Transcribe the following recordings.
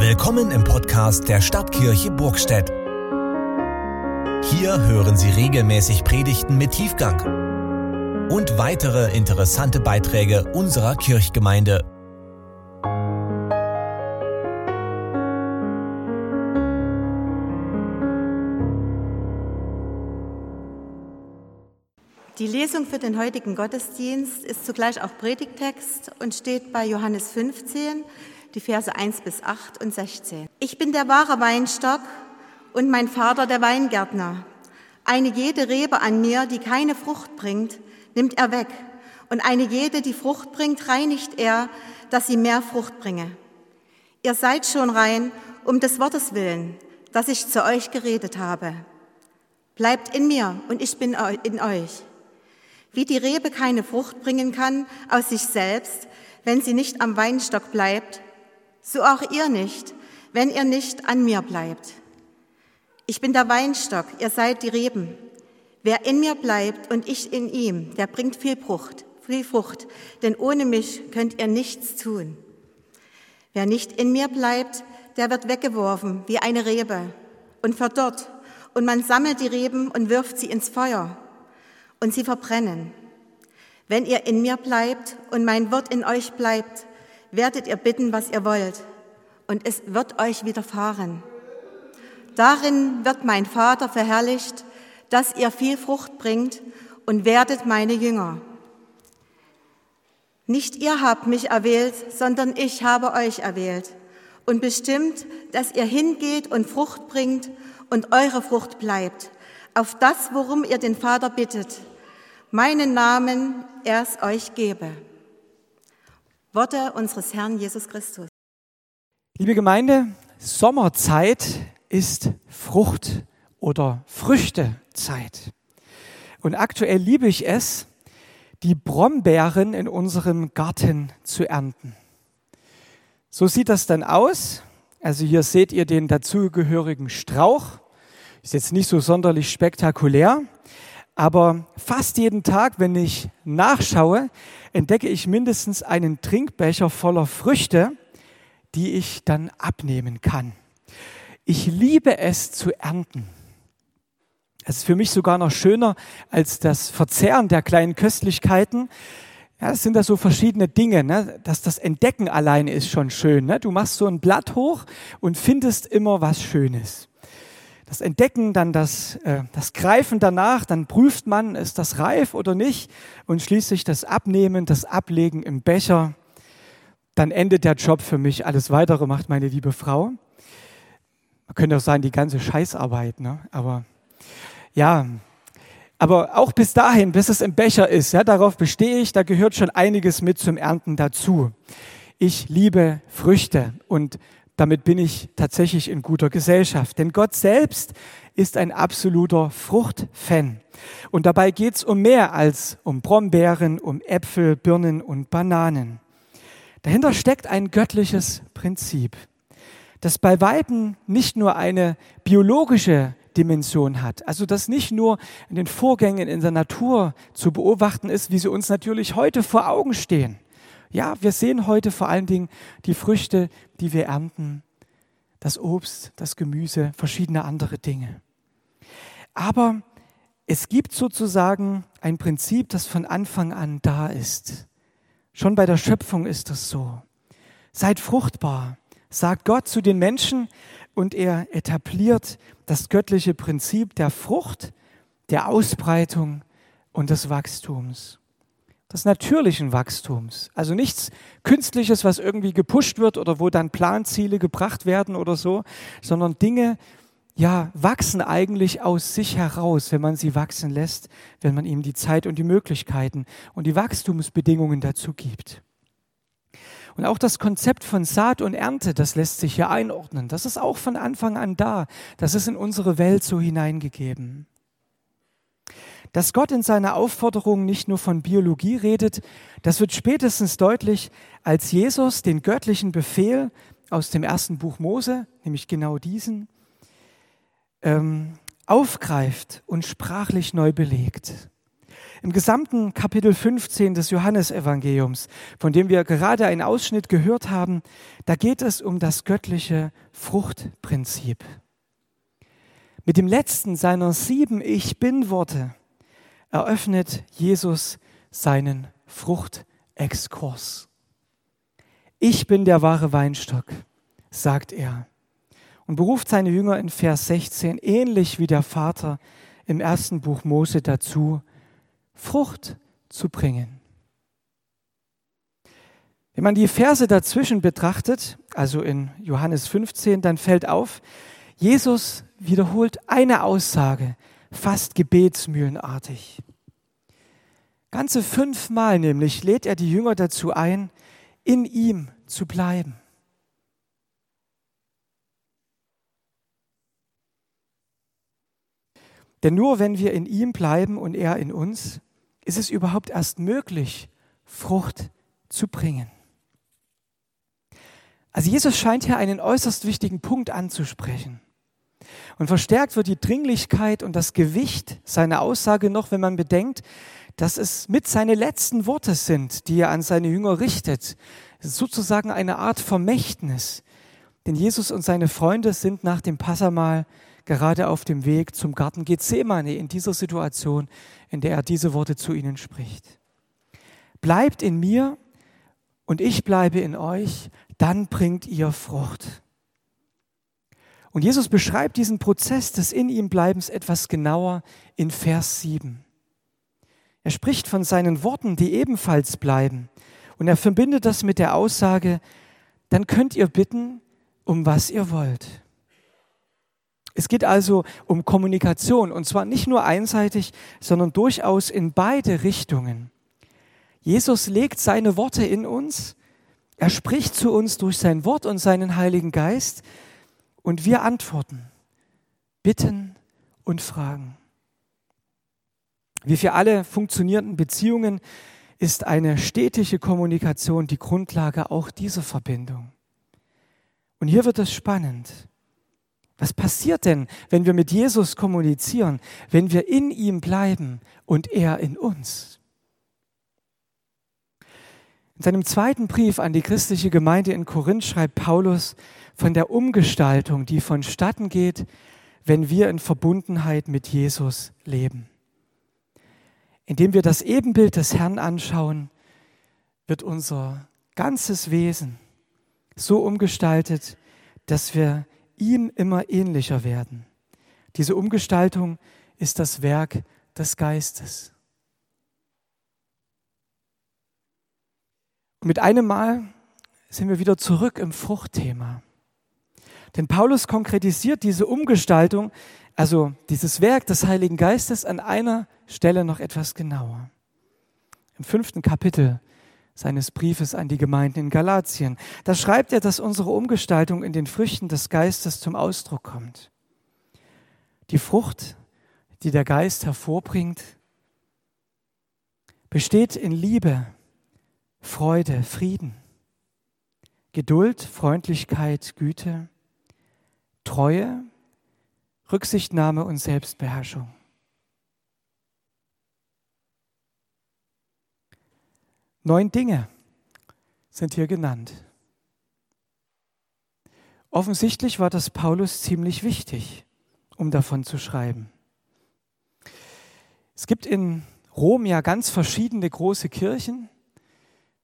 Willkommen im Podcast der Stadtkirche Burgstedt. Hier hören Sie regelmäßig Predigten mit Tiefgang und weitere interessante Beiträge unserer Kirchgemeinde. Die Lesung für den heutigen Gottesdienst ist zugleich auch Predigtext und steht bei Johannes 15, die Verse 1 bis 8 und 16. Ich bin der wahre Weinstock und mein Vater der Weingärtner. Eine jede Rebe an mir, die keine Frucht bringt, nimmt er weg. Und eine jede, die Frucht bringt, reinigt er, dass sie mehr Frucht bringe. Ihr seid schon rein um des Wortes willen, das ich zu euch geredet habe. Bleibt in mir und ich bin in euch. Wie die Rebe keine Frucht bringen kann aus sich selbst, wenn sie nicht am Weinstock bleibt, so auch ihr nicht, wenn ihr nicht an mir bleibt. Ich bin der Weinstock, ihr seid die Reben. Wer in mir bleibt und ich in ihm, der bringt viel Frucht, viel Frucht, denn ohne mich könnt ihr nichts tun. Wer nicht in mir bleibt, der wird weggeworfen wie eine Rebe und verdorrt, und man sammelt die Reben und wirft sie ins Feuer, und sie verbrennen. Wenn ihr in mir bleibt und mein Wort in euch bleibt, werdet ihr bitten, was ihr wollt, und es wird euch widerfahren. Darin wird mein Vater verherrlicht, dass ihr viel Frucht bringt und werdet meine Jünger. Nicht ihr habt mich erwählt, sondern ich habe euch erwählt und bestimmt, dass ihr hingeht und Frucht bringt und eure Frucht bleibt, auf das, worum ihr den Vater bittet, meinen Namen er es euch gebe. Worte unseres Herrn Jesus Christus. Liebe Gemeinde, Sommerzeit ist Frucht- oder Früchtezeit. Und aktuell liebe ich es, die Brombeeren in unserem Garten zu ernten. So sieht das dann aus. Also hier seht ihr den dazugehörigen Strauch. Ist jetzt nicht so sonderlich spektakulär, aber fast jeden Tag, wenn ich nachschaue, entdecke ich mindestens einen Trinkbecher voller Früchte, die ich dann abnehmen kann. Ich liebe es zu ernten. Es ist für mich sogar noch schöner als das Verzehren der kleinen Köstlichkeiten. Ja, es sind da so verschiedene Dinge. Ne? Dass das Entdecken alleine ist schon schön. Ne? Du machst so ein Blatt hoch und findest immer was Schönes das Entdecken, dann das, äh, das Greifen danach, dann prüft man, ist das reif oder nicht und schließlich das Abnehmen, das Ablegen im Becher. Dann endet der Job für mich. Alles Weitere macht meine liebe Frau. Man könnte auch sagen, die ganze Scheißarbeit, ne? aber ja, aber auch bis dahin, bis es im Becher ist, ja, darauf bestehe ich, da gehört schon einiges mit zum Ernten dazu. Ich liebe Früchte und damit bin ich tatsächlich in guter Gesellschaft. Denn Gott selbst ist ein absoluter Fruchtfan. Und dabei geht es um mehr als um Brombeeren, um Äpfel, Birnen und Bananen. Dahinter steckt ein göttliches Prinzip, das bei Weiben nicht nur eine biologische Dimension hat. Also das nicht nur in den Vorgängen in der Natur zu beobachten ist, wie sie uns natürlich heute vor Augen stehen, ja, wir sehen heute vor allen Dingen die Früchte, die wir ernten, das Obst, das Gemüse, verschiedene andere Dinge. Aber es gibt sozusagen ein Prinzip, das von Anfang an da ist. Schon bei der Schöpfung ist das so. Seid fruchtbar, sagt Gott zu den Menschen und er etabliert das göttliche Prinzip der Frucht, der Ausbreitung und des Wachstums des natürlichen Wachstums. Also nichts Künstliches, was irgendwie gepusht wird oder wo dann Planziele gebracht werden oder so, sondern Dinge, ja, wachsen eigentlich aus sich heraus, wenn man sie wachsen lässt, wenn man ihm die Zeit und die Möglichkeiten und die Wachstumsbedingungen dazu gibt. Und auch das Konzept von Saat und Ernte, das lässt sich hier einordnen. Das ist auch von Anfang an da. Das ist in unsere Welt so hineingegeben. Dass Gott in seiner Aufforderung nicht nur von Biologie redet, das wird spätestens deutlich, als Jesus den göttlichen Befehl aus dem ersten Buch Mose, nämlich genau diesen, ähm, aufgreift und sprachlich neu belegt. Im gesamten Kapitel 15 des Johannesevangeliums, von dem wir gerade einen Ausschnitt gehört haben, da geht es um das göttliche Fruchtprinzip. Mit dem letzten seiner sieben Ich bin Worte eröffnet Jesus seinen Fruchtexkurs. Ich bin der wahre Weinstock, sagt er und beruft seine Jünger in Vers 16 ähnlich wie der Vater im ersten Buch Mose dazu, Frucht zu bringen. Wenn man die Verse dazwischen betrachtet, also in Johannes 15, dann fällt auf, Jesus wiederholt eine Aussage, fast gebetsmühlenartig. Ganze fünfmal nämlich lädt er die Jünger dazu ein, in ihm zu bleiben. Denn nur wenn wir in ihm bleiben und er in uns, ist es überhaupt erst möglich, Frucht zu bringen. Also Jesus scheint hier einen äußerst wichtigen Punkt anzusprechen. Und verstärkt wird die Dringlichkeit und das Gewicht seiner Aussage noch, wenn man bedenkt, dass es mit seine letzten Worte sind, die er an seine Jünger richtet. Es ist sozusagen eine Art Vermächtnis. Denn Jesus und seine Freunde sind nach dem Passamal gerade auf dem Weg zum Garten Gethsemane in dieser Situation, in der er diese Worte zu ihnen spricht. Bleibt in mir und ich bleibe in euch, dann bringt ihr Frucht. Und Jesus beschreibt diesen Prozess des in ihm Bleibens etwas genauer in Vers 7. Er spricht von seinen Worten, die ebenfalls bleiben. Und er verbindet das mit der Aussage, dann könnt ihr bitten, um was ihr wollt. Es geht also um Kommunikation und zwar nicht nur einseitig, sondern durchaus in beide Richtungen. Jesus legt seine Worte in uns, er spricht zu uns durch sein Wort und seinen Heiligen Geist und wir antworten, bitten und fragen. Wie für alle funktionierenden Beziehungen ist eine stetige Kommunikation die Grundlage auch dieser Verbindung. Und hier wird es spannend. Was passiert denn, wenn wir mit Jesus kommunizieren, wenn wir in ihm bleiben und er in uns? In seinem zweiten Brief an die christliche Gemeinde in Korinth schreibt Paulus von der Umgestaltung, die vonstatten geht, wenn wir in Verbundenheit mit Jesus leben. Indem wir das Ebenbild des Herrn anschauen, wird unser ganzes Wesen so umgestaltet, dass wir ihm immer ähnlicher werden. Diese Umgestaltung ist das Werk des Geistes. Mit einem Mal sind wir wieder zurück im Fruchtthema. Denn Paulus konkretisiert diese Umgestaltung, also dieses Werk des Heiligen Geistes an einer Stelle noch etwas genauer. Im fünften Kapitel seines Briefes an die Gemeinden in Galatien. Da schreibt er, dass unsere Umgestaltung in den Früchten des Geistes zum Ausdruck kommt. Die Frucht, die der Geist hervorbringt, besteht in Liebe, Freude, Frieden, Geduld, Freundlichkeit, Güte, Treue, Rücksichtnahme und Selbstbeherrschung. Neun Dinge sind hier genannt. Offensichtlich war das Paulus ziemlich wichtig, um davon zu schreiben. Es gibt in Rom ja ganz verschiedene große Kirchen.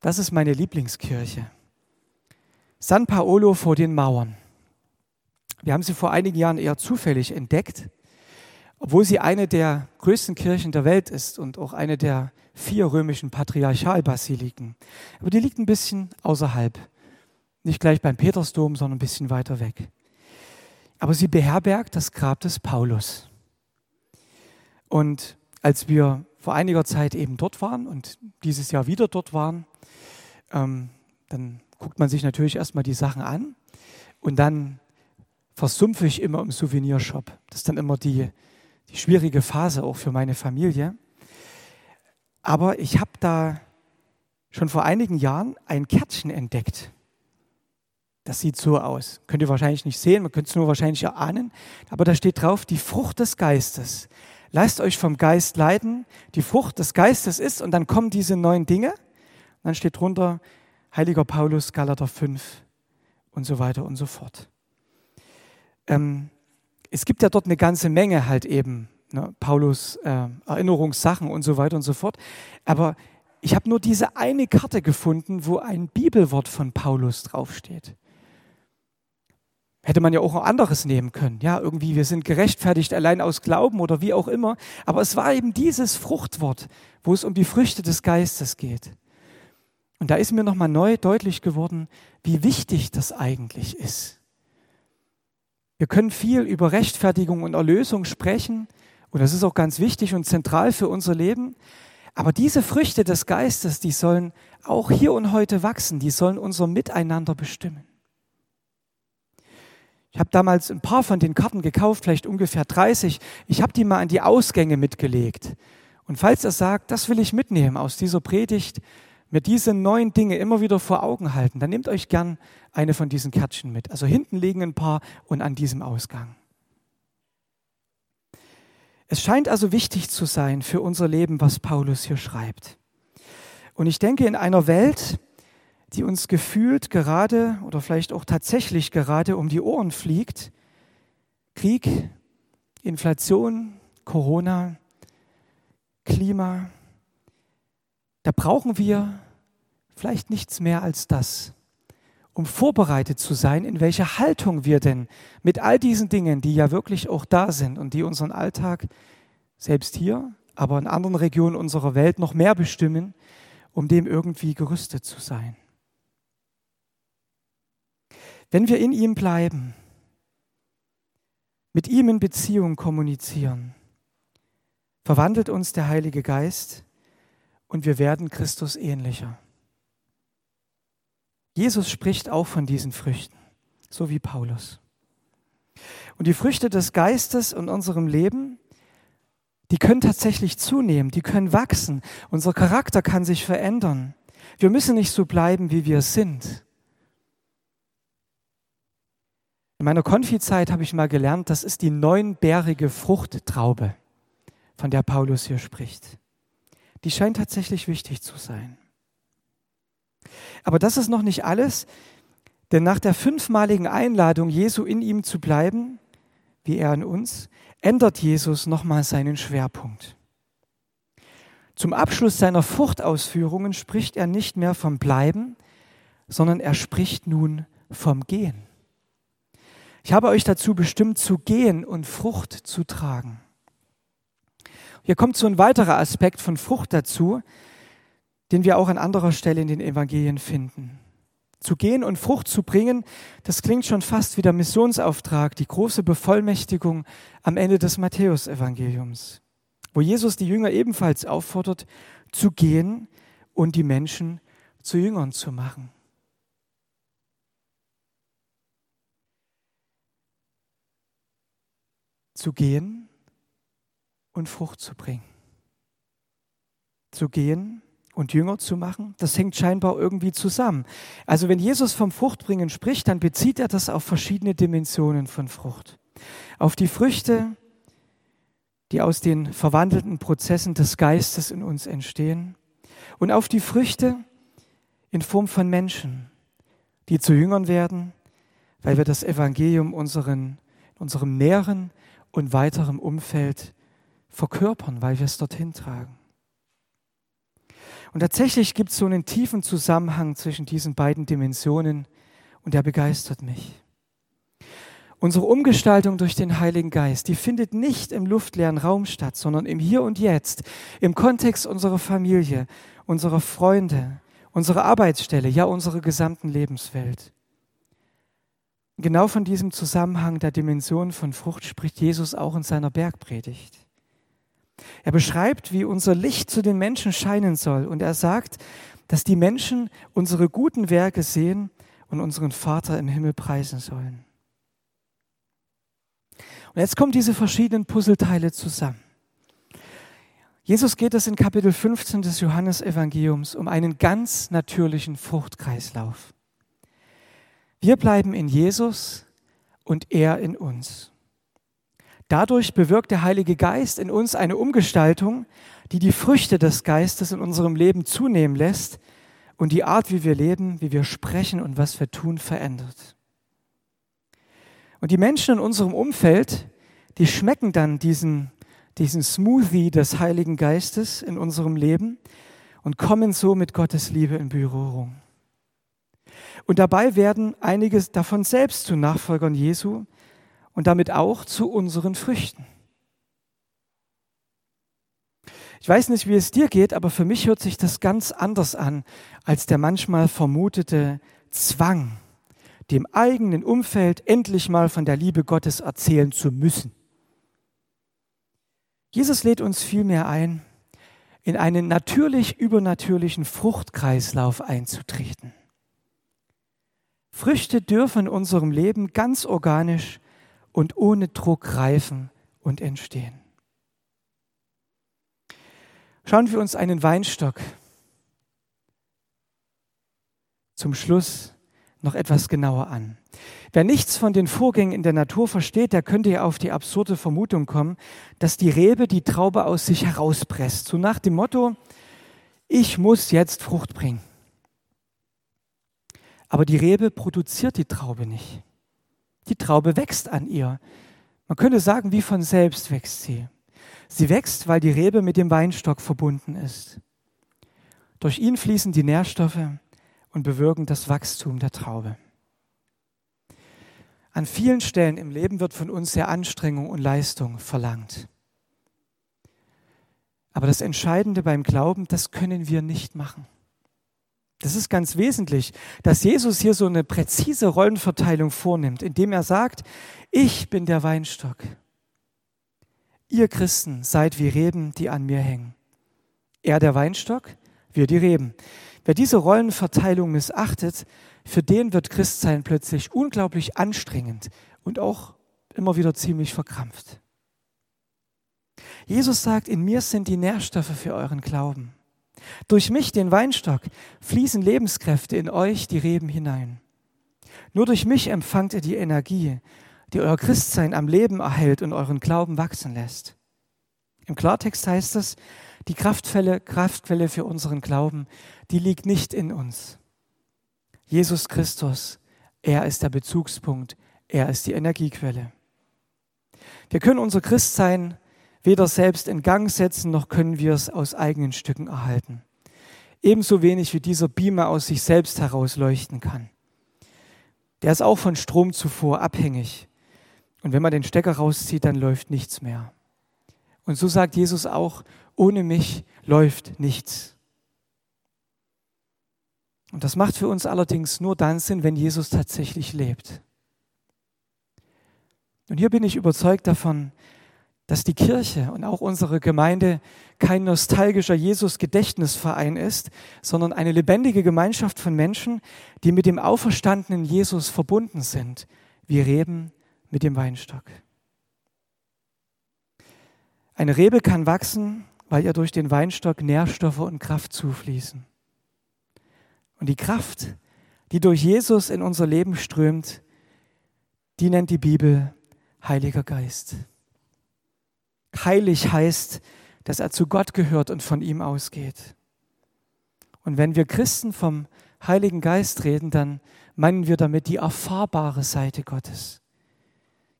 Das ist meine Lieblingskirche. San Paolo vor den Mauern. Wir haben sie vor einigen Jahren eher zufällig entdeckt, obwohl sie eine der größten Kirchen der Welt ist und auch eine der vier römischen Patriarchalbasiliken. Aber die liegt ein bisschen außerhalb. Nicht gleich beim Petersdom, sondern ein bisschen weiter weg. Aber sie beherbergt das Grab des Paulus. Und als wir vor einiger Zeit eben dort waren und dieses Jahr wieder dort waren, ähm, dann guckt man sich natürlich erstmal die Sachen an und dann versumpfe ich immer im Souvenirshop. Das ist dann immer die, die schwierige Phase auch für meine Familie. Aber ich habe da schon vor einigen Jahren ein Kärtchen entdeckt. Das sieht so aus. Könnt ihr wahrscheinlich nicht sehen, man könnte es nur wahrscheinlich erahnen. Aber da steht drauf, die Frucht des Geistes. lasst euch vom Geist leiten. Die Frucht des Geistes ist, und dann kommen diese neun Dinge. Dann steht drunter, Heiliger Paulus, Galater 5 und so weiter und so fort. Ähm, es gibt ja dort eine ganze Menge halt eben, ne, Paulus äh, Erinnerungssachen und so weiter und so fort. Aber ich habe nur diese eine Karte gefunden, wo ein Bibelwort von Paulus draufsteht. Hätte man ja auch ein anderes nehmen können. Ja, irgendwie, wir sind gerechtfertigt allein aus Glauben oder wie auch immer. Aber es war eben dieses Fruchtwort, wo es um die Früchte des Geistes geht. Und da ist mir nochmal neu deutlich geworden, wie wichtig das eigentlich ist. Wir können viel über Rechtfertigung und Erlösung sprechen. Und das ist auch ganz wichtig und zentral für unser Leben. Aber diese Früchte des Geistes, die sollen auch hier und heute wachsen, die sollen unser Miteinander bestimmen. Ich habe damals ein paar von den Karten gekauft, vielleicht ungefähr 30. Ich habe die mal an die Ausgänge mitgelegt. Und falls er sagt, das will ich mitnehmen aus dieser Predigt, mir diese neuen Dinge immer wieder vor Augen halten, dann nehmt euch gern eine von diesen Kärtchen mit. Also hinten liegen ein paar und an diesem Ausgang. Es scheint also wichtig zu sein für unser Leben, was Paulus hier schreibt. Und ich denke, in einer Welt, die uns gefühlt gerade oder vielleicht auch tatsächlich gerade um die Ohren fliegt, Krieg, Inflation, Corona, Klima, da brauchen wir vielleicht nichts mehr als das, um vorbereitet zu sein, in welcher Haltung wir denn mit all diesen Dingen, die ja wirklich auch da sind und die unseren Alltag selbst hier, aber in anderen Regionen unserer Welt noch mehr bestimmen, um dem irgendwie gerüstet zu sein. Wenn wir in ihm bleiben, mit ihm in Beziehung kommunizieren, verwandelt uns der Heilige Geist und wir werden Christus ähnlicher. Jesus spricht auch von diesen Früchten, so wie Paulus. Und die Früchte des Geistes in unserem Leben, die können tatsächlich zunehmen, die können wachsen. Unser Charakter kann sich verändern. Wir müssen nicht so bleiben, wie wir sind. In meiner Konfizeit habe ich mal gelernt, das ist die neunbärige Fruchttraube, von der Paulus hier spricht. Die scheint tatsächlich wichtig zu sein. Aber das ist noch nicht alles, denn nach der fünfmaligen Einladung, Jesu in ihm zu bleiben, wie er in uns, ändert Jesus nochmal seinen Schwerpunkt. Zum Abschluss seiner Fruchtausführungen spricht er nicht mehr vom Bleiben, sondern er spricht nun vom Gehen. Ich habe euch dazu bestimmt, zu gehen und Frucht zu tragen. Hier kommt so ein weiterer Aspekt von Frucht dazu, den wir auch an anderer Stelle in den Evangelien finden. Zu gehen und Frucht zu bringen, das klingt schon fast wie der Missionsauftrag, die große Bevollmächtigung am Ende des Matthäusevangeliums, wo Jesus die Jünger ebenfalls auffordert, zu gehen und die Menschen zu Jüngern zu machen. Zu gehen und Frucht zu bringen. Zu gehen und Jünger zu machen, das hängt scheinbar irgendwie zusammen. Also wenn Jesus vom Fruchtbringen spricht, dann bezieht er das auf verschiedene Dimensionen von Frucht. Auf die Früchte, die aus den verwandelten Prozessen des Geistes in uns entstehen und auf die Früchte in Form von Menschen, die zu Jüngern werden, weil wir das Evangelium unseren, unserem näheren und weiteren Umfeld verkörpern, weil wir es dorthin tragen. Und tatsächlich gibt es so einen tiefen Zusammenhang zwischen diesen beiden Dimensionen und der begeistert mich. Unsere Umgestaltung durch den Heiligen Geist, die findet nicht im luftleeren Raum statt, sondern im Hier und Jetzt, im Kontext unserer Familie, unserer Freunde, unserer Arbeitsstelle, ja unserer gesamten Lebenswelt. Genau von diesem Zusammenhang der Dimension von Frucht spricht Jesus auch in seiner Bergpredigt. Er beschreibt, wie unser Licht zu den Menschen scheinen soll. Und er sagt, dass die Menschen unsere guten Werke sehen und unseren Vater im Himmel preisen sollen. Und jetzt kommen diese verschiedenen Puzzleteile zusammen. Jesus geht es in Kapitel 15 des Johannesevangeliums um einen ganz natürlichen Fruchtkreislauf. Wir bleiben in Jesus und er in uns. Dadurch bewirkt der Heilige Geist in uns eine Umgestaltung, die die Früchte des Geistes in unserem Leben zunehmen lässt und die Art, wie wir leben, wie wir sprechen und was wir tun, verändert. Und die Menschen in unserem Umfeld, die schmecken dann diesen, diesen Smoothie des Heiligen Geistes in unserem Leben und kommen so mit Gottes Liebe in Berührung. Und dabei werden einige davon selbst zu Nachfolgern Jesu, und damit auch zu unseren Früchten. Ich weiß nicht, wie es dir geht, aber für mich hört sich das ganz anders an als der manchmal vermutete Zwang, dem eigenen Umfeld endlich mal von der Liebe Gottes erzählen zu müssen. Jesus lädt uns vielmehr ein, in einen natürlich übernatürlichen Fruchtkreislauf einzutreten. Früchte dürfen in unserem Leben ganz organisch und ohne Druck reifen und entstehen. Schauen wir uns einen Weinstock zum Schluss noch etwas genauer an. Wer nichts von den Vorgängen in der Natur versteht, der könnte ja auf die absurde Vermutung kommen, dass die Rebe die Traube aus sich herauspresst. So nach dem Motto, ich muss jetzt Frucht bringen. Aber die Rebe produziert die Traube nicht. Die Traube wächst an ihr. Man könnte sagen, wie von selbst wächst sie. Sie wächst, weil die Rebe mit dem Weinstock verbunden ist. Durch ihn fließen die Nährstoffe und bewirken das Wachstum der Traube. An vielen Stellen im Leben wird von uns sehr Anstrengung und Leistung verlangt. Aber das Entscheidende beim Glauben, das können wir nicht machen. Das ist ganz wesentlich, dass Jesus hier so eine präzise Rollenverteilung vornimmt, indem er sagt, ich bin der Weinstock. Ihr Christen seid wie Reben, die an mir hängen. Er der Weinstock, wir die Reben. Wer diese Rollenverteilung missachtet, für den wird Christsein plötzlich unglaublich anstrengend und auch immer wieder ziemlich verkrampft. Jesus sagt, in mir sind die Nährstoffe für euren Glauben. Durch mich, den Weinstock, fließen Lebenskräfte in euch, die Reben hinein. Nur durch mich empfangt ihr die Energie, die euer Christsein am Leben erhält und euren Glauben wachsen lässt. Im Klartext heißt es, die Kraftquelle, Kraftquelle für unseren Glauben, die liegt nicht in uns. Jesus Christus, er ist der Bezugspunkt, er ist die Energiequelle. Wir können unser Christsein weder selbst in Gang setzen, noch können wir es aus eigenen Stücken erhalten. Ebenso wenig wie dieser Beamer aus sich selbst heraus leuchten kann. Der ist auch von Stromzufuhr abhängig. Und wenn man den Stecker rauszieht, dann läuft nichts mehr. Und so sagt Jesus auch, ohne mich läuft nichts. Und das macht für uns allerdings nur dann Sinn, wenn Jesus tatsächlich lebt. Und hier bin ich überzeugt davon, dass die Kirche und auch unsere Gemeinde kein nostalgischer Jesus-Gedächtnisverein ist, sondern eine lebendige Gemeinschaft von Menschen, die mit dem auferstandenen Jesus verbunden sind, wie Reben mit dem Weinstock. Eine Rebe kann wachsen, weil ihr durch den Weinstock Nährstoffe und Kraft zufließen. Und die Kraft, die durch Jesus in unser Leben strömt, die nennt die Bibel Heiliger Geist. Heilig heißt, dass er zu Gott gehört und von ihm ausgeht. Und wenn wir Christen vom Heiligen Geist reden, dann meinen wir damit die erfahrbare Seite Gottes.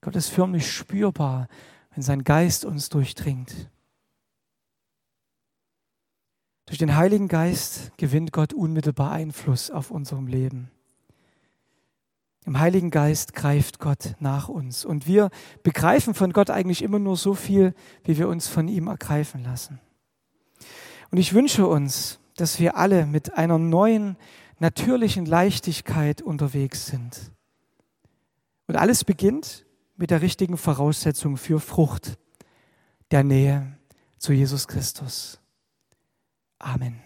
Gott ist förmlich spürbar, wenn sein Geist uns durchdringt. Durch den Heiligen Geist gewinnt Gott unmittelbar Einfluss auf unserem Leben. Im Heiligen Geist greift Gott nach uns. Und wir begreifen von Gott eigentlich immer nur so viel, wie wir uns von ihm ergreifen lassen. Und ich wünsche uns, dass wir alle mit einer neuen, natürlichen Leichtigkeit unterwegs sind. Und alles beginnt mit der richtigen Voraussetzung für Frucht, der Nähe zu Jesus Christus. Amen.